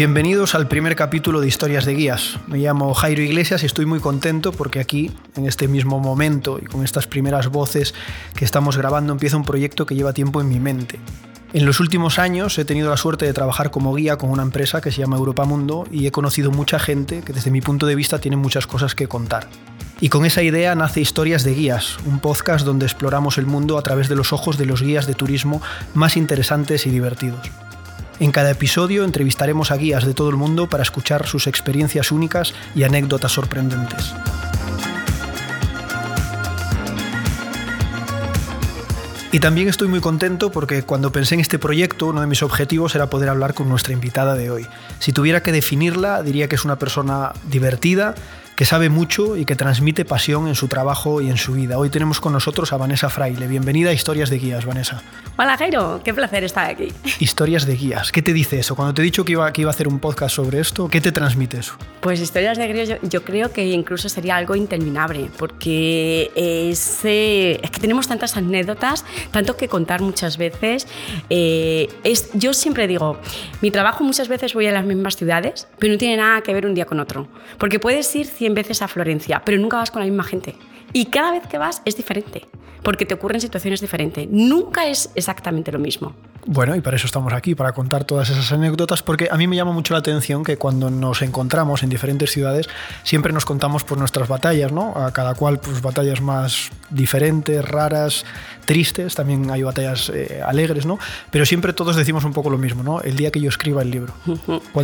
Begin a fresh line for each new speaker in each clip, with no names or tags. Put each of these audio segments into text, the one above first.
Bienvenidos al primer capítulo de Historias de Guías. Me llamo Jairo Iglesias y estoy muy contento porque aquí, en este mismo momento y con estas primeras voces que estamos grabando, empieza un proyecto que lleva tiempo en mi mente. En los últimos años he tenido la suerte de trabajar como guía con una empresa que se llama Europa Mundo y he conocido mucha gente que desde mi punto de vista tiene muchas cosas que contar. Y con esa idea nace Historias de Guías, un podcast donde exploramos el mundo a través de los ojos de los guías de turismo más interesantes y divertidos. En cada episodio entrevistaremos a guías de todo el mundo para escuchar sus experiencias únicas y anécdotas sorprendentes. Y también estoy muy contento porque cuando pensé en este proyecto, uno de mis objetivos era poder hablar con nuestra invitada de hoy. Si tuviera que definirla, diría que es una persona divertida, que sabe mucho y que transmite pasión en su trabajo y en su vida. Hoy tenemos con nosotros a Vanessa Fraile. Bienvenida a Historias de Guías, Vanessa.
Hola Jairo, qué placer estar aquí.
Historias de Guías, ¿qué te dice eso? Cuando te he dicho que iba, que iba a hacer un podcast sobre esto, ¿qué te transmite eso?
Pues Historias de Guías yo, creo que incluso sería algo interminable, porque es, eh, es, que tenemos tantas anécdotas, tanto que contar muchas veces. Eh, es, yo siempre digo, mi trabajo muchas veces voy a las mismas ciudades, pero no tiene nada que ver un día con otro, porque puedes ir veces a Florencia, pero nunca vas con la misma gente. Y cada vez que vas es diferente, porque te ocurren situaciones diferentes. Nunca es exactamente lo mismo.
Bueno, y para eso estamos aquí, para contar todas esas anécdotas, porque a mí me llama mucho la atención que cuando nos encontramos en diferentes ciudades, siempre nos contamos por nuestras batallas, ¿no? A cada cual, pues batallas más diferentes, raras, tristes, también hay batallas eh, alegres, ¿no? Pero siempre todos decimos un poco lo mismo, ¿no? El día que yo escriba el libro.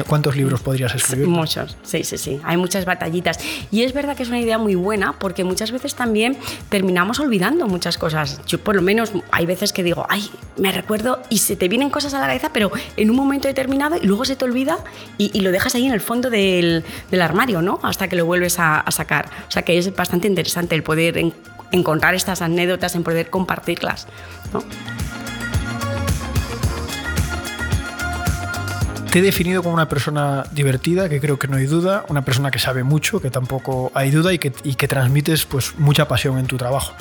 ¿Cuántos libros podrías escribir?
Muchos, sí, sí, sí. Hay muchas batallitas. Y es verdad que es una idea muy buena, porque muchas veces también terminamos olvidando muchas cosas. Yo, por lo menos, hay veces que digo, ay, me recuerdo y se te vienen cosas a la cabeza, pero en un momento determinado y luego se te olvida y, lo dejas ahí en el fondo del, armario, ¿no? Hasta que lo vuelves a, sacar. O sea que es bastante interesante el poder encontrar estas anécdotas, en poder compartirlas,
Te he definido como una persona divertida, que creo que no hay duda, una persona que sabe mucho, que tampoco hay duda y que, y que transmites pues, mucha pasión en tu trabajo.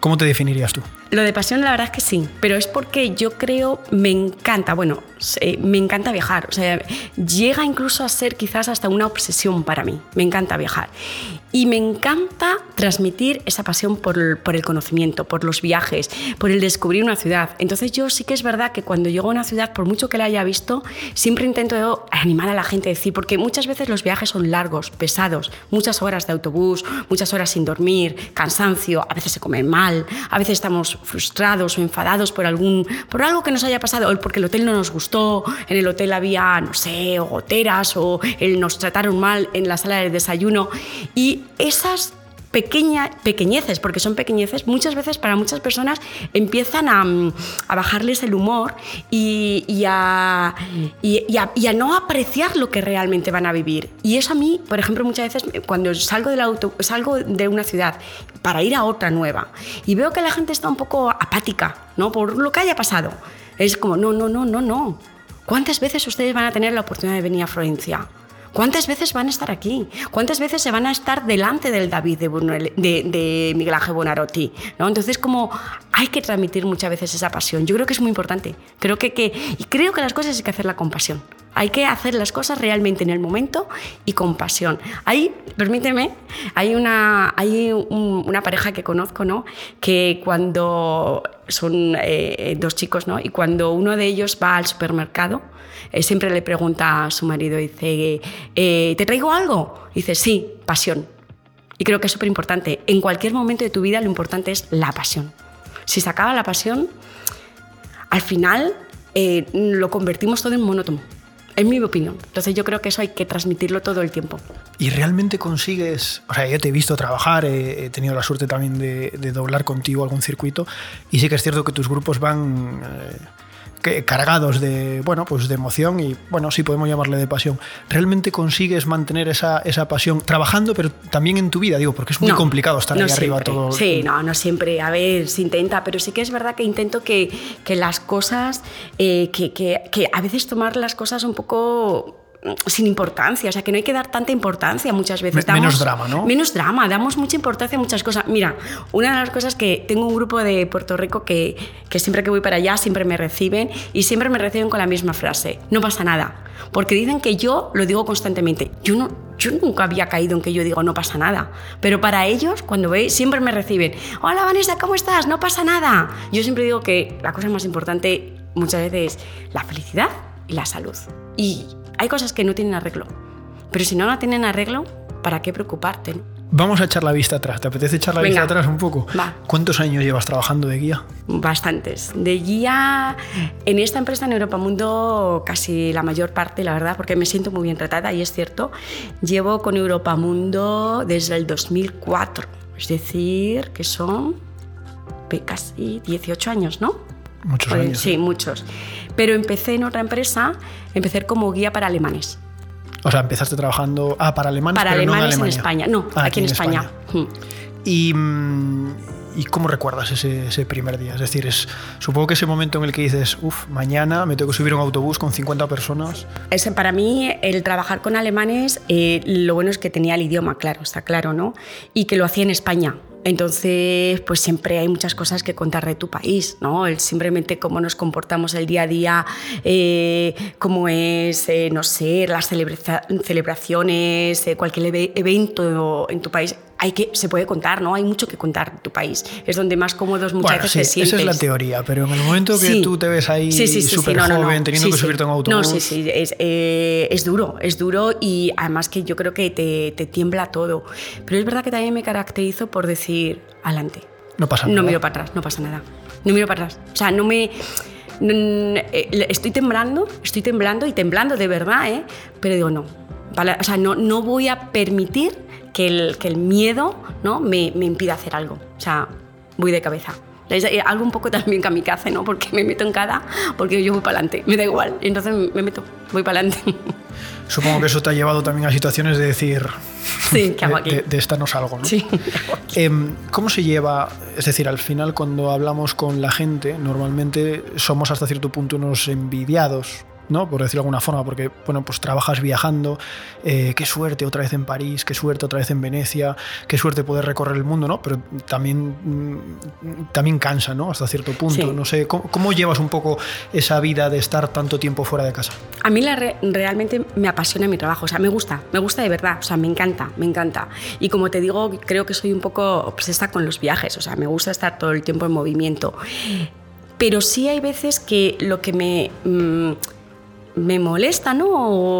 ¿Cómo te definirías tú?
Lo de pasión, la verdad es que sí, pero es porque yo creo, me encanta, bueno, me encanta viajar, o sea, llega incluso a ser quizás hasta una obsesión para mí, me encanta viajar. Y me encanta transmitir esa pasión por el, por el conocimiento, por los viajes, por el descubrir una ciudad. Entonces yo sí que es verdad que cuando llego a una ciudad, por mucho que la haya visto, siempre intento animar a la gente a decir, porque muchas veces los viajes son largos, pesados, muchas horas de autobús, muchas horas sin dormir, cansancio, a veces se come mal, a veces estamos frustrados o enfadados por, algún, por algo que nos haya pasado, o porque el hotel no nos gustó, en el hotel había, no sé, goteras, o nos trataron mal en la sala de desayuno. Y esas pequeña, pequeñeces, porque son pequeñeces, muchas veces para muchas personas empiezan a, a bajarles el humor y, y, a, no apreciar lo que realmente van a vivir. Y eso a mí, por ejemplo, muchas veces cuando salgo, del auto, salgo de una ciudad para ir a otra nueva y veo que la gente está un poco apática ¿no? por lo que haya pasado, es como, no, no, no, no, no. ¿Cuántas veces ustedes van a tener la oportunidad de venir a Florencia? ¿Cuántas veces van a estar aquí? ¿Cuántas veces se van a estar delante del David de, de, Miguel Ángel Bonarotti? ¿no? Entonces, como hay que transmitir muchas veces esa pasión. Yo creo que es muy importante. Creo que, que, y creo que las cosas hay que hacerlas con pasión. Hay que hacer las cosas realmente en el momento y con pasión. Ahí, permíteme, hay una, hay una pareja que conozco, ¿no? Que cuando son eh, dos chicos, ¿no? Y cuando uno de ellos va al supermercado, eh, siempre le pregunta a su marido, dice, eh, ¿te traigo algo? dice, sí, pasión. Y creo que es súper importante. En cualquier momento de tu vida lo importante es la pasión. Si se acaba la pasión, al final eh, lo convertimos todo en monótono. Es mi opinión. Entonces yo creo que eso hay que transmitirlo todo el tiempo.
¿Y realmente consigues, o sea, yo te he visto trabajar, he, tenido la suerte también de, doblar contigo algún circuito y sí que es cierto que tus grupos van cargados de, bueno, pues de emoción y, bueno, sí podemos llamarle de pasión. ¿Realmente consigues mantener esa, esa pasión trabajando, pero también en tu vida? Digo, porque es muy complicado estar ahí arriba todo.
Sí, no, no siempre. A ver, se intenta, pero sí que es verdad que intento que, que las cosas, eh, que, que, que a veces tomar las cosas un poco sin importancia, o sea, que no hay que dar tanta importancia muchas veces.
Me, menos drama, ¿no?
Menos drama, damos mucha importancia a muchas cosas. Mira, una de las cosas que tengo un grupo de Puerto Rico que, que siempre que voy para allá siempre me reciben y siempre me reciben con la misma frase, no pasa nada, porque dicen que yo lo digo constantemente, yo no, yo nunca había caído en que yo digo no pasa nada, pero para ellos cuando veis siempre me reciben, hola Vanessa, ¿cómo estás? No pasa nada. Yo siempre digo que la cosa más importante muchas veces es la felicidad y la salud. Y hay cosas que no tienen arreglo. Pero si no la tienen arreglo, ¿para qué preocuparte?
Vamos a echar la vista atrás. ¿Te apetece echar la vista atrás un poco?
Va.
¿Cuántos años llevas trabajando de guía?
Bastantes. De guía en esta empresa en Europa Mundo casi la mayor parte, la verdad, porque me siento muy bien tratada y es cierto. Llevo con Europa Mundo desde el 2004. Es decir, que son casi 18 años, ¿no?
Muchos años.
Sí, muchos. Pero empecé en otra empresa, empecé como guía para alemanes.
O sea, empezaste trabajando ah, para alemanes,
para
pero
alemanes
no
en,
en
España. No,
Ah,
aquí, en España. Mm.
Y, mm, ¿Y cómo recuerdas ese, ese, primer día? Es decir, es, supongo que ese momento en el que dices, uff, mañana me tengo que subir a un autobús con 50 personas.
Ese, para mí, el trabajar con alemanes, eh, lo bueno es que tenía el idioma, claro, está claro, ¿no? Y que lo hacía en España. Entonces, pues siempre hay muchas cosas que contar de tu país, ¿no? Simplemente cómo nos comportamos el día a día, eh, cómo es, eh, no sé, las celebra celebraciones, eh, cualquier evento en tu país. Hay que, se puede contar, ¿no? Hay mucho que contar de tu país. Es donde más cómodos muchas
bueno,
veces
sí,
te sientes.
Esa es la teoría, pero en el momento que
Sí.
tú te ves ahí
Sí,
súper
no, no,
joven,
no.
teniendo
Sí,
que subirte a un autobús.
No, sí, sí, es, eh, es duro, es duro y además que yo creo que te, te tiembla todo. Pero es verdad que también me caracterizo por decir, adelante.
No pasa
No
nada.
miro para atrás, no pasa nada. No miro para atrás. O sea, no me... no, no, eh, estoy temblando, estoy temblando y temblando de verdad, ¿eh? Pero digo, no. O sea, no, no voy a permitir que el, que el miedo ¿no? me, me impida hacer algo. O sea, voy de cabeza. Es eh, algo un poco también kamikaze, ¿no? Porque me meto en cada, porque yo voy para adelante, me da igual. Entonces me meto, voy para adelante.
Supongo que eso te ha llevado también a situaciones de decir,
Sí, ¿qué hago
de,
aquí?
de- de esta no salgo, ¿no?
Sí.
Em, ¿Cómo se lleva? Es decir, al final cuando hablamos con la gente, normalmente somos hasta cierto punto unos envidiados, ¿no? Por decirlo de alguna forma, porque, bueno, pues trabajas viajando, eh, qué suerte otra vez en París, qué suerte otra vez en Venecia, qué suerte poder recorrer el mundo, ¿no? Pero también, mm, también cansa, ¿no? Hasta cierto punto.
Sí.
No sé, ¿cómo, cómo llevas un poco esa vida de estar tanto tiempo fuera de casa?
A mí la re- realmente me apasiona mi trabajo, o sea, me gusta, me gusta de verdad, o sea, me encanta, me encanta. Y como te digo, creo que soy un poco obsesa con los viajes, o sea, me gusta estar todo el tiempo en movimiento. Pero sí hay veces que lo que me... mm, me molesta, ¿no?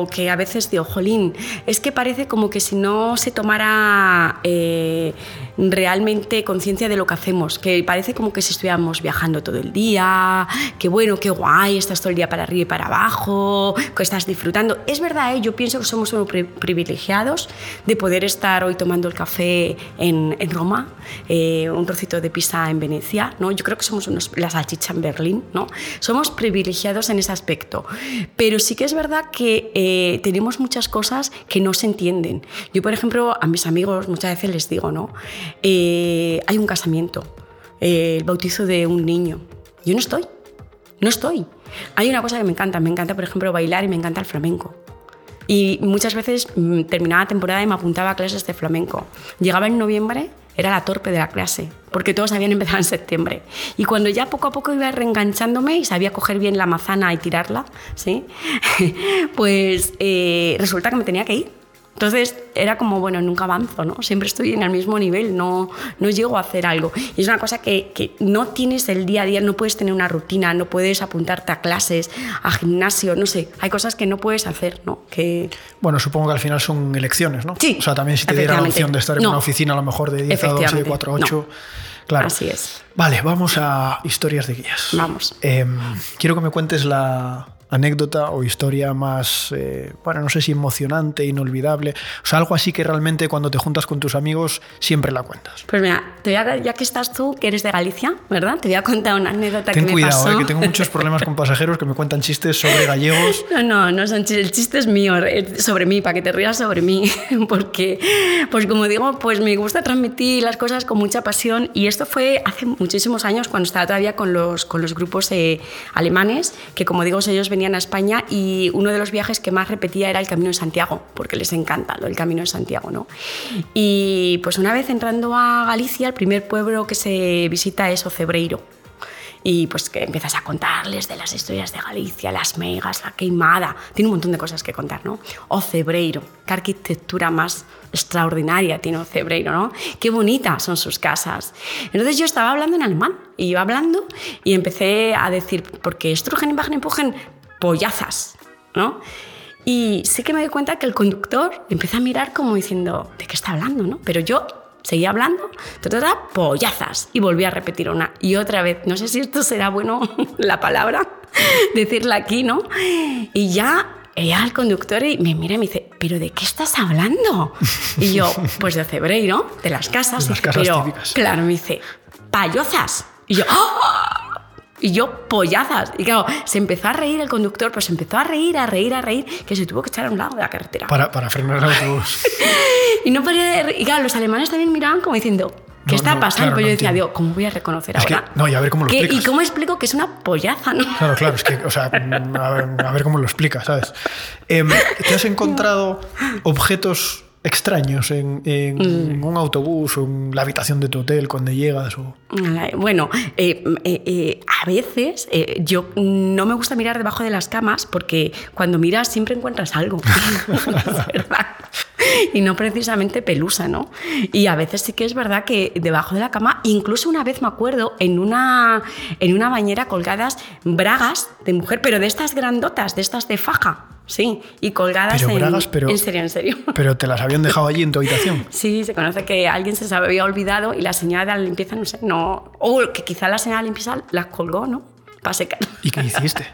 O que a veces digo, jolín, es que parece como que si no se tomara eh, realmente conciencia de lo que hacemos, que parece como que si estuviéramos viajando todo el día, que bueno, qué guay, estás todo el día para arriba y para abajo, que estás disfrutando. Es verdad, ¿eh? yo pienso que somos privilegiados de poder estar hoy tomando el café en, Roma, eh, un trocito de pizza en Venecia, ¿no? Yo creo que somos unos, la en Berlín, ¿no? Somos privilegiados en ese aspecto. Pero sí que es verdad que eh, tenemos muchas cosas que no se entienden. Yo, por ejemplo, a mis amigos muchas veces les digo, ¿no? Eh, hay un casamiento, eh, el bautizo de un niño. Yo no estoy, no estoy. Hay una cosa que me encanta, me encanta, por ejemplo, bailar y me encanta el flamenco. Y muchas veces mm, terminaba la temporada y me apuntaba a clases de flamenco. Llegaba en noviembre, era la torpe de la clase, porque todos habían empezado en septiembre. Y cuando ya poco a poco iba reenganchándome y sabía coger bien la manzana y tirarla, ¿sí? pues eh, resulta que me tenía que ir. Entonces era como, bueno, nunca avanzo, ¿no? Siempre estoy en el mismo nivel, no, no llego a hacer algo. Y es una cosa que, que no tienes el día a día, no puedes tener una rutina, no puedes apuntarte a clases, a gimnasio, no sé, hay cosas que no puedes hacer, ¿no? Que,
Bueno, supongo que al final son elecciones, ¿no?
Sí,
O sea, también si te diera la opción de estar en
No.
una oficina a lo mejor de 10 a 12, de
Efectivamente,
4 a 8. Claro.
Así es.
Vale, vamos a historias de guías.
Vamos.
Em, quiero que me cuentes la anécdota o historia más, eh, bueno, no sé si emocionante, inolvidable, o sea, algo así que realmente cuando te juntas con tus amigos siempre la cuentas.
Pues mira, te voy a- ya que estás tú, que eres de Galicia, ¿verdad? Te voy a contar una anécdota
Ten
que me
cuidado,
pasó.
eh, que tengo muchos problemas con pasajeros que me cuentan chistes sobre gallegos.
No, no, no son chistes, el chiste es mío, es sobre mí, para que te rías sobre mí, porque, pues como digo, pues me gusta transmitir las cosas con mucha pasión y esto fue hace muchísimos años cuando estaba todavía con los, con los grupos eh, alemanes, que como digo, ellos venían venían a España y uno de los viajes que más repetía era el Camino de Santiago, porque les encanta el Camino de Santiago, ¿no? Y pues una vez entrando a Galicia, el primer pueblo que se visita es Ocebreiro y pues que empiezas a contarles de las historias de Galicia, las megas, la queimada, tiene un montón de cosas que contar, ¿no? O Cebreiro, qué arquitectura más extraordinaria tiene Cebreiro, ¿no? Qué bonitas son sus casas. Entonces yo estaba hablando en alemán y iba hablando y empecé a decir, porque Strugen, Wagen, empujen pollazas, ¿no? Y sí que me doy cuenta que el conductor empieza a mirar como diciendo, ¿de qué está hablando? ¿no? Pero yo seguía hablando, pollazas, y volví a repetir una y otra vez. No sé si esto será bueno la palabra, decirla aquí, ¿no? Y ya ella al conductor y me mira y me dice, ¿pero de qué estás hablando? Y yo, pues de Cebreiro, de las casas.
De las casas
pero,
típicas.
Claro, me dice, payozas. Y yo, ¡ah! Y yo, pollazas. Y claro, se empezó a reír el conductor, pues empezó a reír, a reír, a reír, que se tuvo que echar a un lado de la carretera.
Para, para frenar el autobús.
y no podía de. Y claro, los alemanes también miraban como diciendo, ¿qué
No,
está
no,
pasando?
claro,
Pero
no
yo decía. Dios, ¿cómo voy a reconocer
Es que-
ahora?
no, y a ver cómo lo
¿Qué-
explicas.
¿Y cómo explico que es una pollaza? ¿no?
Claro, claro, es que, o sea, a ver, a ver cómo lo explicas, ¿sabes? Em, ¿Te has encontrado objetos extraños en, en
Mm.
un autobús o en la habitación de tu hotel cuando llegas? O...
Bueno, eh, eh, eh, a veces yo no me gusta mirar debajo de las camas porque cuando miras siempre encuentras algo. Verdad. Y no precisamente pelusa, ¿no? Y a veces sí que es verdad que debajo de la cama, incluso una vez me acuerdo, en una, en una bañera colgadas bragas de mujer, pero de estas grandotas, de estas de faja, sí, y colgadas
Pero
en...
bragas, pero-
En serio, en serio.
Pero te las habían dejado allí en tu habitación.
Sí, se conoce que alguien se había olvidado y la señora de la limpieza, no sé, no. O que quizá la señora de la limpieza las colgó, ¿no? Para secar.
¿Y qué hiciste?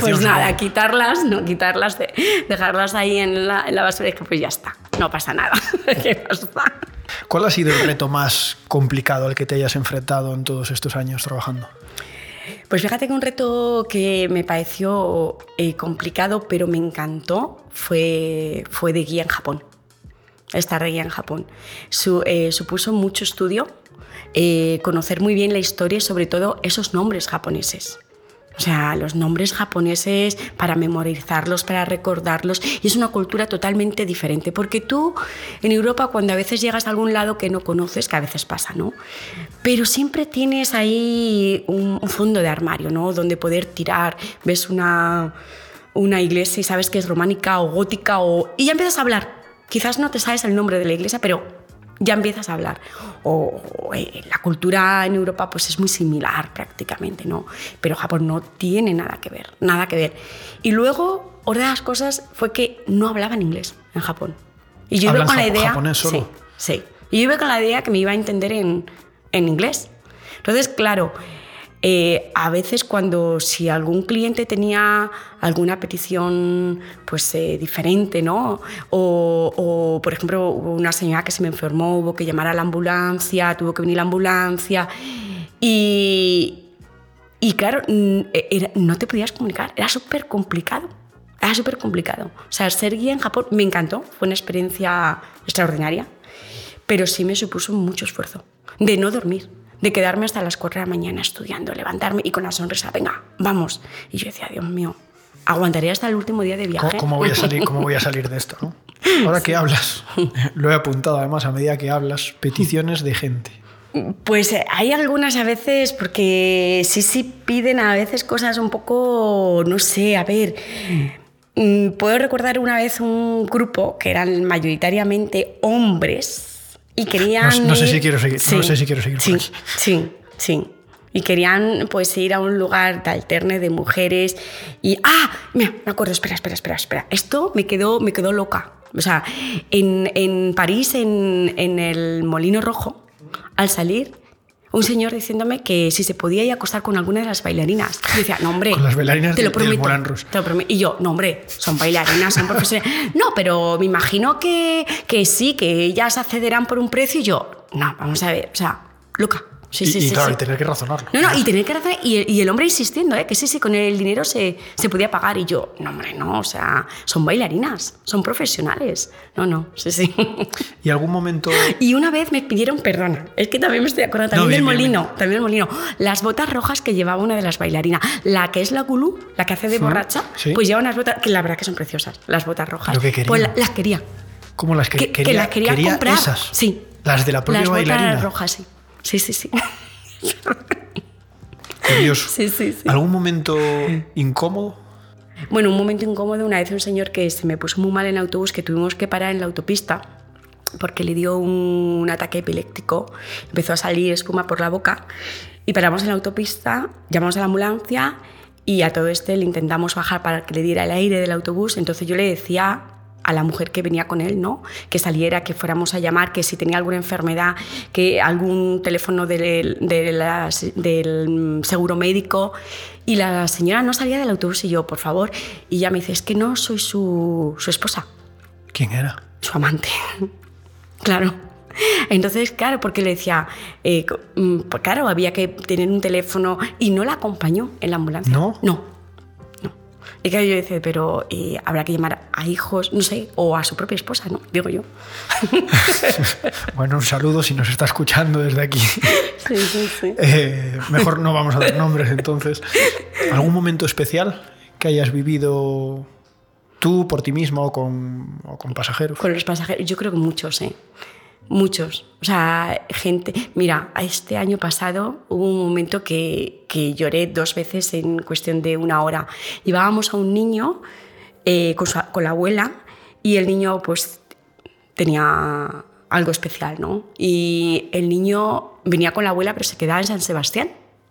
Pues nada, quitarlas, no quitarlas, de- dejarlas ahí en la, en la basura y que pues ya está, no pasa nada. ¿Qué pasa?
¿Cuál ha sido el reto más complicado al que te hayas enfrentado en todos estos años trabajando?
Pues fíjate que un reto que me pareció eh, complicado, pero me encantó, fue, fue de guía en Japón. Estar de guía en Japón. Eh, supuso mucho estudio, eh, conocer muy bien la historia y sobre todo esos nombres japoneses. O sea, los nombres japoneses para memorizarlos, para recordarlos. Y es una cultura totalmente diferente. Porque tú en Europa, cuando a veces llegas a algún lado que no conoces, que a veces pasa, ¿no? Pero siempre tienes ahí un, fondo de armario, ¿no? Donde poder tirar. Ves una, una iglesia y sabes que es románica o gótica o... Y ya empiezas a hablar. Quizás no te sabes el nombre de la iglesia, pero ya empiezas a hablar. O, o, eh, la cultura en Europa pues es muy similar prácticamente, ¿no? Pero Japón no tiene nada que ver, nada que ver. Y luego, otra de las cosas fue que no hablaban inglés en Japón. Y yo iba
¿Hablan
con la idea...
japonés solo?
Sí, sí. Y yo iba con la idea que me iba a entender en, en inglés. Entonces, claro, eh, a veces cuando si algún cliente tenía alguna petición pues eh, diferente, ¿no? O, por ejemplo, hubo una señora que se me enfermó, hubo que llamar a la ambulancia, tuvo que venir la ambulancia y, y claro, mm, era- no te podías comunicar, era súper complicado. Era súper complicado. O sea, ser guía en Japón me encantó, fue una experiencia extraordinaria, pero sí me supuso mucho esfuerzo de no dormir, de quedarme hasta las 4 de la mañana estudiando, levantarme y con la sonrisa, venga, vamos. Y yo decía, Dios mío, ¿aguantaría hasta el último día de
¿Cómo,
viaje?
cómo voy a salir, ¿Cómo voy a salir de esto? no? Ahora que hablas, lo he apuntado además a medida que hablas, peticiones de gente.
Pues eh, hay algunas a veces, porque sí, sí piden a veces cosas un poco, no sé, a ver. mm, Puedo recordar una vez un grupo que eran mayoritariamente hombres y querían.
No- no sé si quiero seguir- no sé si quiero seguir
Sí, sí, sí. Y querían pues ir a un lugar de alterne de mujeres y ah, mira, me acuerdo, espera, espera, espera, espera. Esto me quedó, me quedó loca. O sea, en, en París, en, en el Molino Rojo, al salir, un señor diciéndome que si se podía ir a acostar con alguna de las bailarinas. Y decía, no, hombre.
Con las bailarinas
te lo prometo.
Moulin Rouge.
te lo prometo. Y yo, no, hombre, son bailarinas, son profesionales. No, pero me imagino que, que sí, que ellas accederán por un precio. Y yo, no, vamos a ver, o sea, loca, Sí,
y,
sí,
y
sí,
claro,
sí.
y tener que razonarlo.
No, no, y tener que hacer, y, y el hombre insistiendo, ¿eh? que sí, sí, con el dinero se, se podía pagar. Y yo, no, hombre, no, o sea, son bailarinas, son profesionales. No, no, sí, sí.
¿Y algún momento
Y una vez me pidieron, perdona, es que también me estoy acordando,
No,
también
bien,
del
bien,
molino, también del molino. Las botas rojas que llevaba una de las bailarinas, la que es la gulú, la que hace de borracha, pues lleva unas botas, que la verdad que son preciosas, las botas rojas.
¿Pero qué quería?
Pues la- las quería.
cómo las que,
Que, que
quería,
las quería,
quería
comprar.
esas?
Sí.
Las de la propia
las
bailarina.
botas rojas, sí. Sí, sí, sí.
Curioso.
Sí, sí, sí.
¿Algún momento incómodo?
Bueno, un momento incómodo, una vez un señor que se me puso muy mal en el autobús, que tuvimos que parar en la autopista porque le dio un, un ataque epiléptico, empezó a salir espuma por la boca y paramos en la autopista, llamamos a la ambulancia y a todo este le intentamos bajar para que le diera el aire del autobús, entonces yo le decía a la mujer que venía con él, ¿no? Que saliera, que fuéramos a llamar, que si tenía alguna enfermedad, que algún teléfono del, de la- del seguro médico. Y la señora no salía del autobús y yo, por favor. Y ella me dice, es que no soy su, su esposa,
¿Quién era?
su amante. claro. Entonces, claro, porque le decía, eh, mm, pues claro, había que tener un teléfono y no la acompañó en la ambulancia.
¿No?
No. Y claro, yo decía, pero eh, habrá que llamar a hijos, no sé, o a su propia esposa, ¿no? Digo yo.
Bueno, un saludo si nos está escuchando desde aquí.
Sí, sí, sí.
Eh, mejor no vamos a dar nombres entonces. ¿Algún momento especial que hayas vivido tú por ti mismo o con, o con pasajeros?
Con los pasajeros, yo creo que muchos, ¿eh? Muchos. O sea, gente. Mira, este año pasado hubo un momento que, que lloré dos veces en cuestión de una hora. Llevábamos a un niño eh, con, su- con la abuela y el niño, pues, tenía algo especial, ¿no? Y el niño venía con la abuela, pero se quedaba en San Sebastián.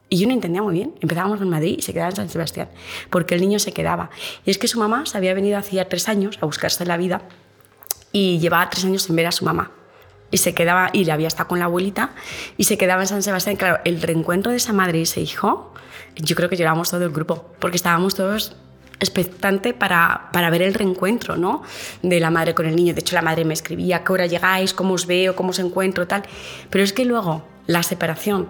Y yo no entendía muy bien. Empezábamos en Madrid y se quedaba en San Sebastián, porque el niño se quedaba. Y es que su mamá se había venido hacía tres años a buscarse la vida y llevaba tres años sin ver a su mamá. Y se quedaba, y le había estado con la abuelita, y se quedaba en San Sebastián. Claro, el reencuentro de esa madre y ese hijo, yo creo que lloramos todo el grupo, porque estábamos todos expectante para, para ver el reencuentro ¿no? de la madre con el niño. De hecho, la madre me escribía, ¿a qué hora llegáis? ¿Cómo os veo? ¿Cómo os encuentro? Tal. Pero es que luego, la separación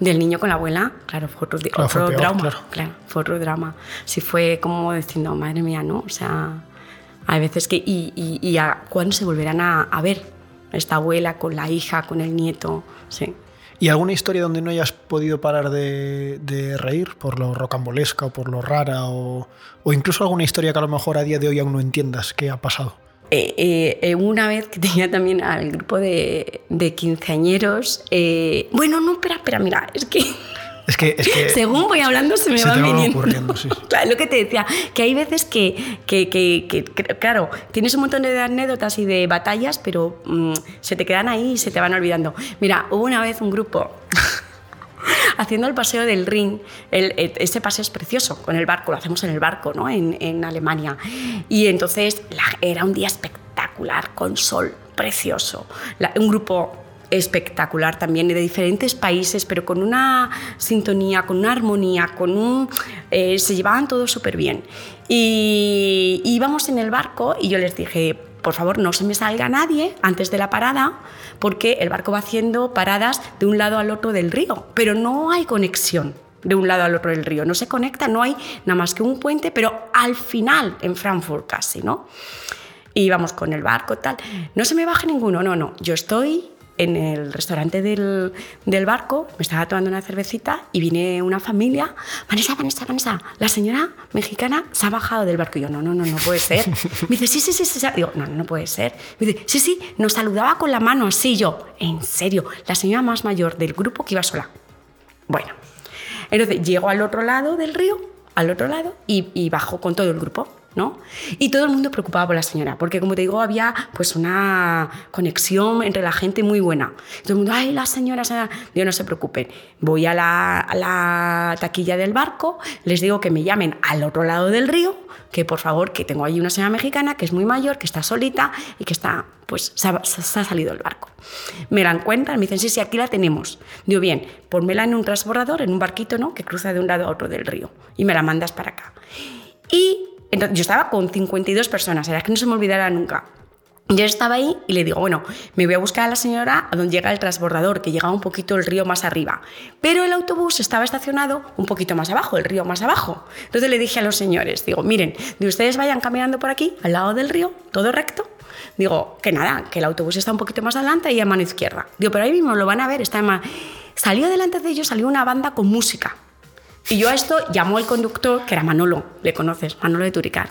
del niño con la abuela, claro, fue otro,
Claro, fue
otro
peor,
drama.
claro.
Claro, fue otro drama. Sí fue como diciendo, madre mía, ¿no? O sea, hay veces que... ¿Y, y, y a cuándo se volverán a, a ver? Esta abuela con la hija, con el nieto, sí.
¿Y alguna historia donde no hayas podido parar de, de reír por lo rocambolesca o por lo rara o, o incluso alguna historia que a lo mejor a día de hoy aún no entiendas qué ha pasado?
Eh, eh, eh, una vez que tenía también al grupo de, de quinceañeros... eh, bueno, no, espera, espera, mira, es que...
Es que, es que
Según voy hablando se me
se
van viniendo.
ocurriendo, sí.
Claro, lo que te decía, que hay veces que, que, que- claro, tienes un montón de anécdotas y de batallas, pero mm, se te quedan ahí y se te van olvidando. Mira, hubo una vez un grupo haciendo el paseo del Rin. El- ese paseo es precioso, con el barco, lo hacemos en el barco, ¿no? En, en Alemania. Y entonces la- era un día espectacular, con sol precioso. La- un grupo espectacular también de diferentes países, pero con una sintonía, con una armonía, con un... eh, se llevaban todos súper bien. Y íbamos en el barco y yo les dije, por favor, no se me salga nadie antes de la parada, porque el barco va haciendo paradas de un lado al otro del río, pero no hay conexión de un lado al otro del río, no se conecta, no hay nada más que un puente, pero al final en Frankfurt casi, ¿no? Y íbamos con el barco, tal. No se me baje ninguno, no, no. Yo estoy en el restaurante del, del barco, me estaba tomando una cervecita y viene una familia. Vanessa, Vanessa, Vanessa, la señora mexicana se ha bajado del barco. Y yo, no, no, no, no puede ser. Me dice, sí, sí, sí, sí. sí. Digo, no, no, no puede ser. Me dice, sí, sí, nos saludaba con la mano así. Yo, en serio, la señora más mayor del grupo que iba sola. Bueno, entonces llego al otro lado del río, al otro lado, y, y bajo con todo el grupo, ¿no? Y todo el mundo preocupado por la señora, porque como te digo, había pues una conexión entre la gente muy buena. Todo el mundo, ay, la señora, señora". No se preocupen. Voy a la, taquilla del barco, les digo que me llamen al otro lado del río, que por favor, que tengo ahí una señora mexicana que es muy mayor, que está solita y que está, pues, se ha, salido del barco. Me la encuentran, me dicen, sí, sí, aquí la tenemos. Digo, bien, ponmela en un transbordador, en un barquito, ¿no? Que cruza de un lado a otro del río y me la mandas para acá. Y yo estaba con 52 personas, era que no se me olvidará nunca. Yo estaba ahí y le digo, bueno, me voy a buscar a la señora a donde llega el transbordador, que llega un poquito el río más arriba. Pero el autobús estaba estacionado un poquito más abajo, el río más abajo. Entonces le dije a los señores, digo, miren, de ustedes vayan caminando por aquí, al lado del río, todo recto. Digo, que nada, que el autobús está un poquito más adelante y a mano izquierda. Digo, pero ahí mismo lo van a ver, está en mano. Salió delante de ellos, salió una banda con música. Y yo a esto llamó al conductor, que era Manolo, le conoces, Manolo de Turicar.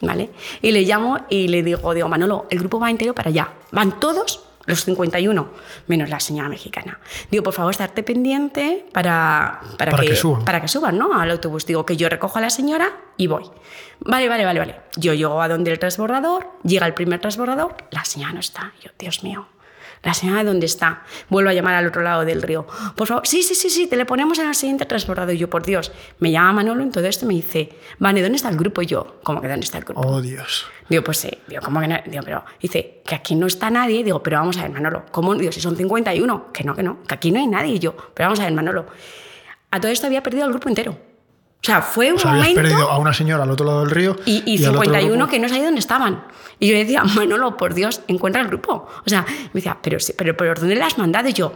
¿vale? Y le llamo y le digo, digo, Manolo, el grupo va entero para allá. Van todos los 51, menos la señora mexicana. Digo, por favor, estarte pendiente para,
para, que, suban.
Para que suban, ¿no? Al autobús. Digo, que yo recojo a la señora y voy. Vale, vale, vale, vale. Yo llego a donde el transbordador, llega el primer transbordador, la señora no está. Yo, Dios mío, la señora, ¿dónde está? Vuelvo a llamar al otro lado del río. Por favor, sí, sí, sí, sí, te le ponemos en el siguiente transbordador. Y yo, por Dios, me llama Manolo en todo esto y me dice, Vane, ¿dónde está el grupo? Y yo, ¿cómo que dónde está el grupo?
Oh, Dios.
Digo, pues sí. Digo, ¿cómo que no? Digo, pero dice, que aquí no está nadie. Digo, pero vamos a ver, Manolo, ¿cómo? Digo, si son 51. Que no, que no, que aquí no hay nadie. Y yo, pero vamos a ver, Manolo. A todo esto había perdido el grupo entero. O sea, fue un
o sea,
momento...
perdido a una señora al otro lado del río.
Y, y, 51 que no sabía dónde estaban. Y yo le decía, Manolo, por Dios, encuentra el grupo. O sea, me decía, pero, pero, pero ¿dónde le has mandado? Y yo,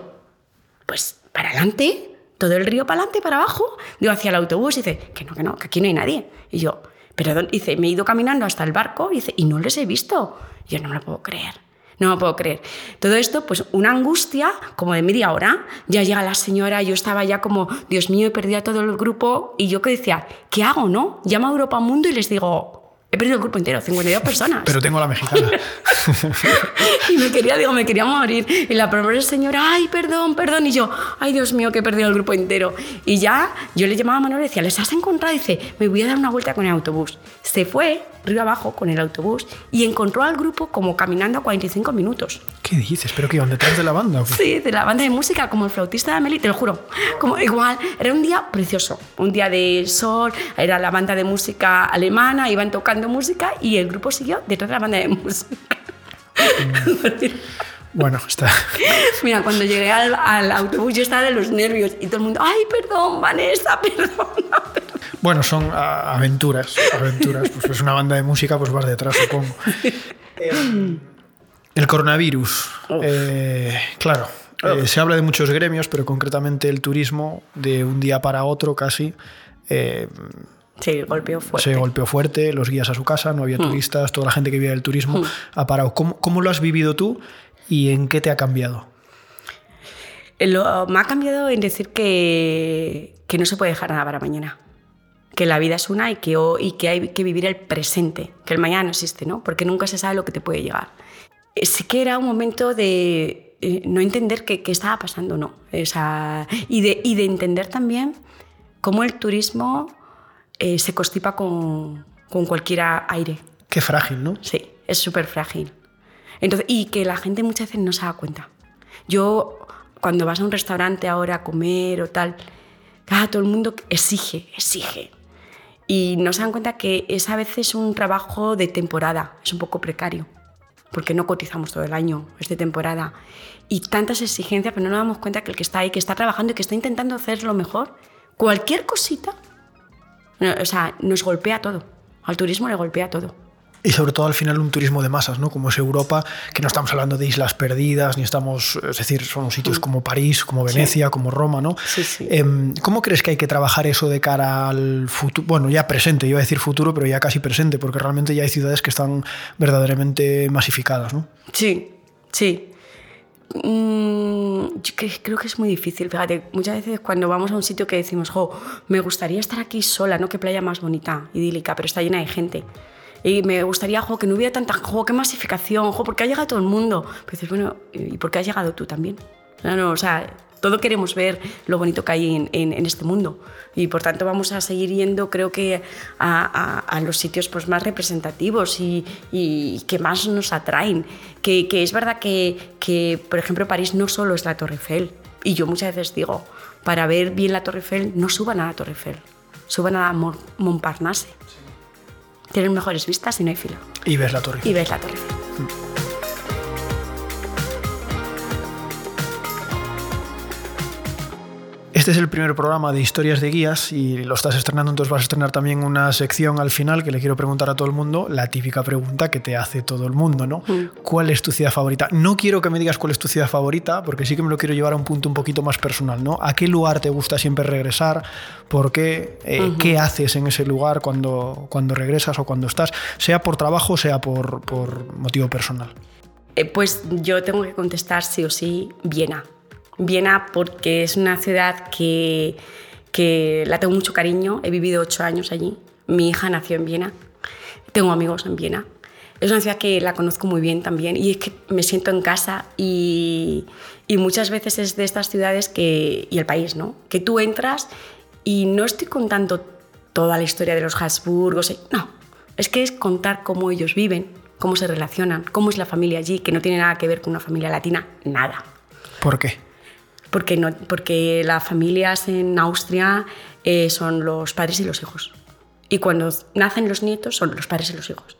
pues para adelante, todo el río para adelante, para abajo. Digo, hacia el autobús. Y dice, que no, que no, que aquí no hay nadie. Y yo, pero dice, me he ido caminando hasta el barco. Y dice, y no les he visto. Y yo no me lo puedo creer. No me puedo creer. Todo esto, pues una angustia como de media hora. Ya llega la señora, yo estaba ya como, Dios mío, he perdido a todo el grupo. Y yo que decía, ¿qué hago, no? Llamo a Europa Mundo y les digo, he perdido el grupo entero, 52 personas.
Pero tengo la mexicana.
y me quería, digo, me quería morir. Y la primera señora, ay, perdón, perdón. Y yo, ay, Dios mío, que he perdido el grupo entero. Y ya, yo le llamaba a Manuel y decía, ¿les has encontrado? Y dice, me voy a dar una vuelta con el autobús. Se fue río abajo con el autobús y encontró al grupo como caminando a 45 minutos.
¿Qué dices? ¿Pero qué iban detrás de la banda?
Sí, de la banda de música, como el flautista de Amelie, te lo juro. Como igual, era un día precioso, un día de sol, era la banda de música alemana, iban tocando música y el grupo siguió detrás de la banda de música.
Bueno, está.
Mira, cuando llegué al, al, autobús yo estaba de los nervios y todo el mundo, ay, perdón, Vanessa, perdón.
Bueno, son aventuras, aventuras. Pues es una banda de música, pues vas detrás, supongo. el coronavirus, eh, claro, eh, se habla de muchos gremios, pero concretamente el turismo, de un día para otro casi. Eh,
Sí, golpeó fuerte.
Se golpeó fuerte, los guías a su casa, no había turistas, toda la gente que vivía del turismo ha parado. ¿Cómo, ¿Cómo, lo has vivido tú y en qué te ha cambiado?
Lo, me ha cambiado en decir que, que no se puede dejar nada para mañana que la vida es una y que, y que hay que vivir el presente, que el mañana no existe, ¿no? Porque nunca se sabe lo que te puede llegar. Sí que era un momento de eh, no entender qué, estaba pasando, ¿no? Esa, y, de, y de entender también cómo el turismo eh, se constipa con, con cualquier aire.
Qué frágil, ¿no?
Sí, es súper frágil. Entonces, y que la gente muchas veces no se da cuenta. Yo, cuando vas a un restaurante ahora a comer o tal, cada todo el mundo exige, exige. Y no se dan cuenta que es a veces un trabajo de temporada, es un poco precario, porque no cotizamos todo el año, es de temporada. Y tantas exigencias, pero no nos damos cuenta que el que está ahí, que está trabajando y que está intentando hacer lo mejor, cualquier cosita, o sea, nos golpea todo. Al turismo le golpea todo
y sobre todo al final un turismo de masas, ¿no? Como es Europa, que no estamos hablando de islas perdidas, ni estamos, es decir, son sitios como París, como Venecia,
sí.
como Roma, ¿no?
Sí, sí.
Eh, ¿Cómo crees que hay que trabajar eso de cara al futuro? Bueno, ya presente, iba a decir futuro, pero ya casi presente, porque realmente ya hay ciudades que están verdaderamente masificadas, ¿no?
Sí, sí. Mm, yo creo que es muy difícil, fíjate, muchas veces cuando vamos a un sitio que decimos, jo, me gustaría estar aquí sola, ¿no? Qué playa más bonita, idílica, pero está llena de gente y me gustaría jo, que no hubiera tanta, jo, qué masificación, jo, porque ha llegado todo el mundo. Pero dices, bueno, ¿y por qué has llegado tú también? No, no, o sea, todo queremos ver lo bonito que hay en, en, en, este mundo y por tanto vamos a seguir yendo creo que a, a, a los sitios pues, más representativos y, y, que más nos atraen. Que, que es verdad que, que, por ejemplo, París no solo es la Torre Eiffel y yo muchas veces digo, para ver bien la Torre Eiffel no suban a la Torre Eiffel, suban a Montparnasse. Tienen mejores vistas y no hay fila.
Y ves la Torre.
Y ves la Torre
Este es el primer programa de historias de guías y lo estás estrenando, entonces vas a estrenar también una sección al final que le quiero preguntar a todo el mundo, la típica pregunta que te hace todo el mundo, ¿no? Mm. ¿Cuál es tu ciudad favorita? No quiero que me digas cuál es tu ciudad favorita, porque sí que me lo quiero llevar a un punto un poquito más personal, ¿no? ¿A qué lugar te gusta siempre regresar? ¿Por qué? Eh, ¿Qué haces en ese lugar cuando, cuando regresas o cuando estás? Sea por trabajo, sea por, por motivo personal.
Eh, pues yo tengo que contestar sí o sí Viena. Viena porque es una ciudad que, que la tengo mucho cariño, he vivido ocho años allí, mi hija nació en Viena, tengo amigos en Viena. Es una ciudad que la conozco muy bien también y es que me siento en casa y, y muchas veces es de estas ciudades que, y el país, ¿no? Que tú entras y no estoy contando toda la historia de los Habsburgos, no, es que es contar cómo ellos viven, cómo se relacionan, cómo es la familia allí, que no tiene nada que ver con una familia latina, nada.
¿Por qué?
Porque, no, porque las familias en Austria eh, son los padres y los hijos. Y cuando nacen los nietos son los padres y los hijos.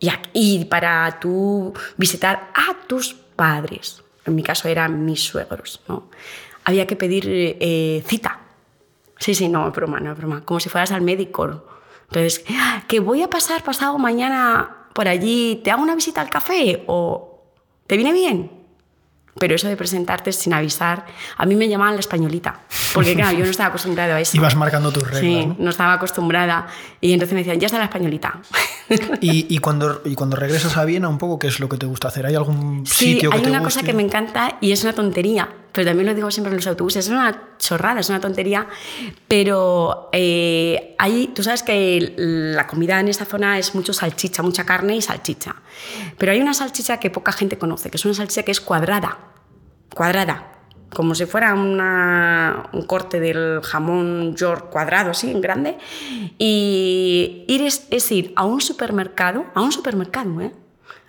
Y, y para tú visitar a tus padres, en mi caso eran mis suegros, ¿no? había que pedir eh, cita. Sí, sí, no, es broma, no es broma. Como si fueras al médico. Entonces, que voy a pasar pasado mañana por allí, ¿te hago una visita al café? ¿O te viene bien? Pero eso de presentarte sin avisar, a mí me llamaban la españolita, porque claro, yo no estaba acostumbrada a eso.
Ibas marcando tus reglas.
Sí, ¿no? estaba acostumbrada. Y entonces me decían, ya está la españolita.
¿Y, cuando, y cuando regresas a Viena, un poco, ¿qué es lo que te gusta hacer? ¿Hay algún sitio
que
te
hay una cosa que me encanta y es una tontería, pero también lo digo siempre en los autobuses, es una chorrada, es una tontería, pero eh, tú sabes que la comida en esta zona es mucho salchicha, mucha carne y salchicha, pero hay una salchicha que poca gente conoce, que es una salchicha que es cuadrada, cuadrada, como si fuera un corte del jamón York cuadrado, así, en grande. Y ir es, ir a un supermercado, a un supermercado, ¿eh?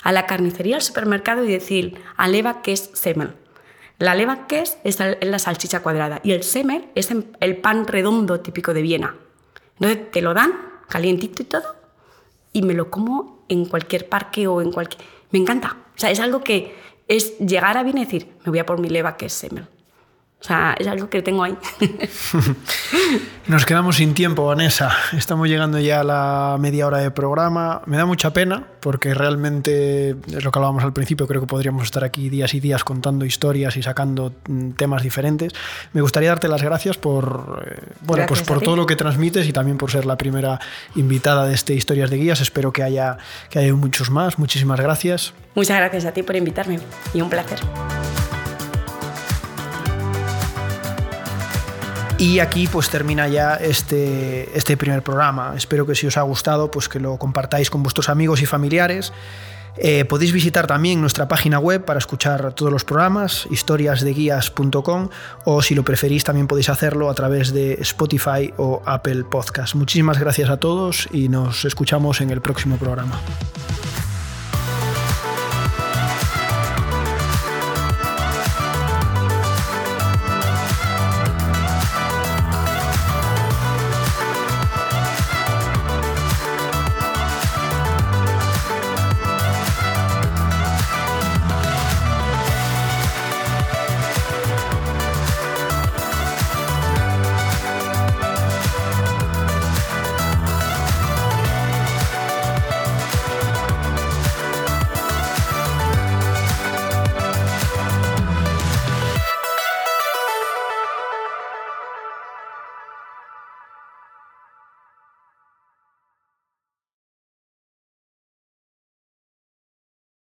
a la carnicería, al supermercado y decir, aleva que es semel. La leva que es, la salchicha cuadrada y el semer es el pan redondo típico de Viena. Entonces te lo dan calientito y todo y me lo como en cualquier parque o en cualquier... Me encanta. O sea, es algo que es llegar a Viena y decir, me voy a por mi leva que es semer. O sea, es algo que tengo ahí.
Nos quedamos sin tiempo, Vanessa. Estamos llegando ya a la media hora de programa. Me da mucha pena porque realmente es lo que hablábamos al principio. Creo que podríamos estar aquí días y días contando historias y sacando mm, temas diferentes. Me gustaría darte las gracias por, eh, bueno, pues por todo lo que transmites y también por ser la primera invitada de este Historias de Guías. Espero que haya, que haya muchos más. Muchísimas gracias.
Muchas gracias a ti por invitarme y un placer.
Y aquí pues termina ya este, este primer programa. Espero que si os ha gustado pues que lo compartáis con vuestros amigos y familiares. Eh, podéis visitar también nuestra página web para escuchar todos los programas, historiasdeguías.com o si lo preferís también podéis hacerlo a través de Spotify o Apple Podcast. Muchísimas gracias a todos y nos escuchamos en el próximo programa.